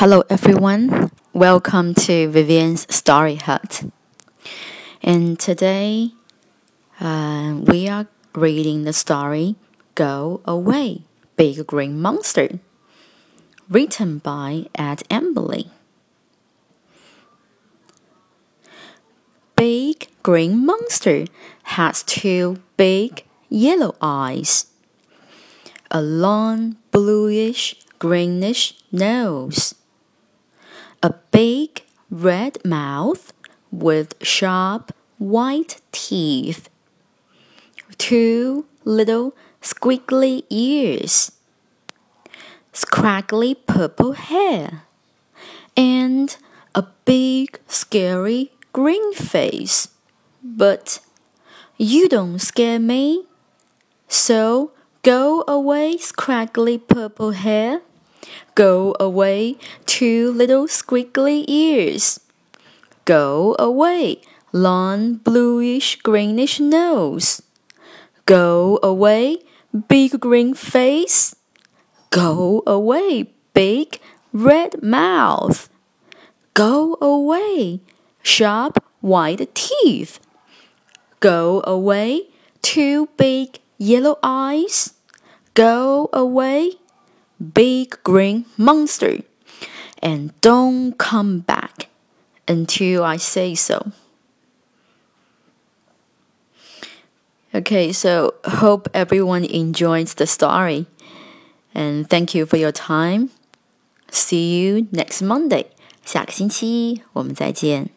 Hello, everyone. Welcome to Vivian's Story Hut. And today, uh, we are reading the story Go Away, Big Green Monster, written by Ed Emberley. Big Green Monster has two big yellow eyes, a long bluish greenish nose a big red mouth with sharp white teeth, two little squiggly ears, scraggly purple hair, and a big scary green face. But you don't scare me. So go away, scraggly purple hair. Go away, two little squiggly ears. Go away, long bluish greenish nose. Go away, big green face. Go away, big red mouth. Go away, sharp white teeth. Go away, two big yellow eyes. Go away, big green monster, and don't come back until I say so. Okay, so hope everyone enjoys the story. And thank you for your time. See you next Monday. 下个星期我们再见。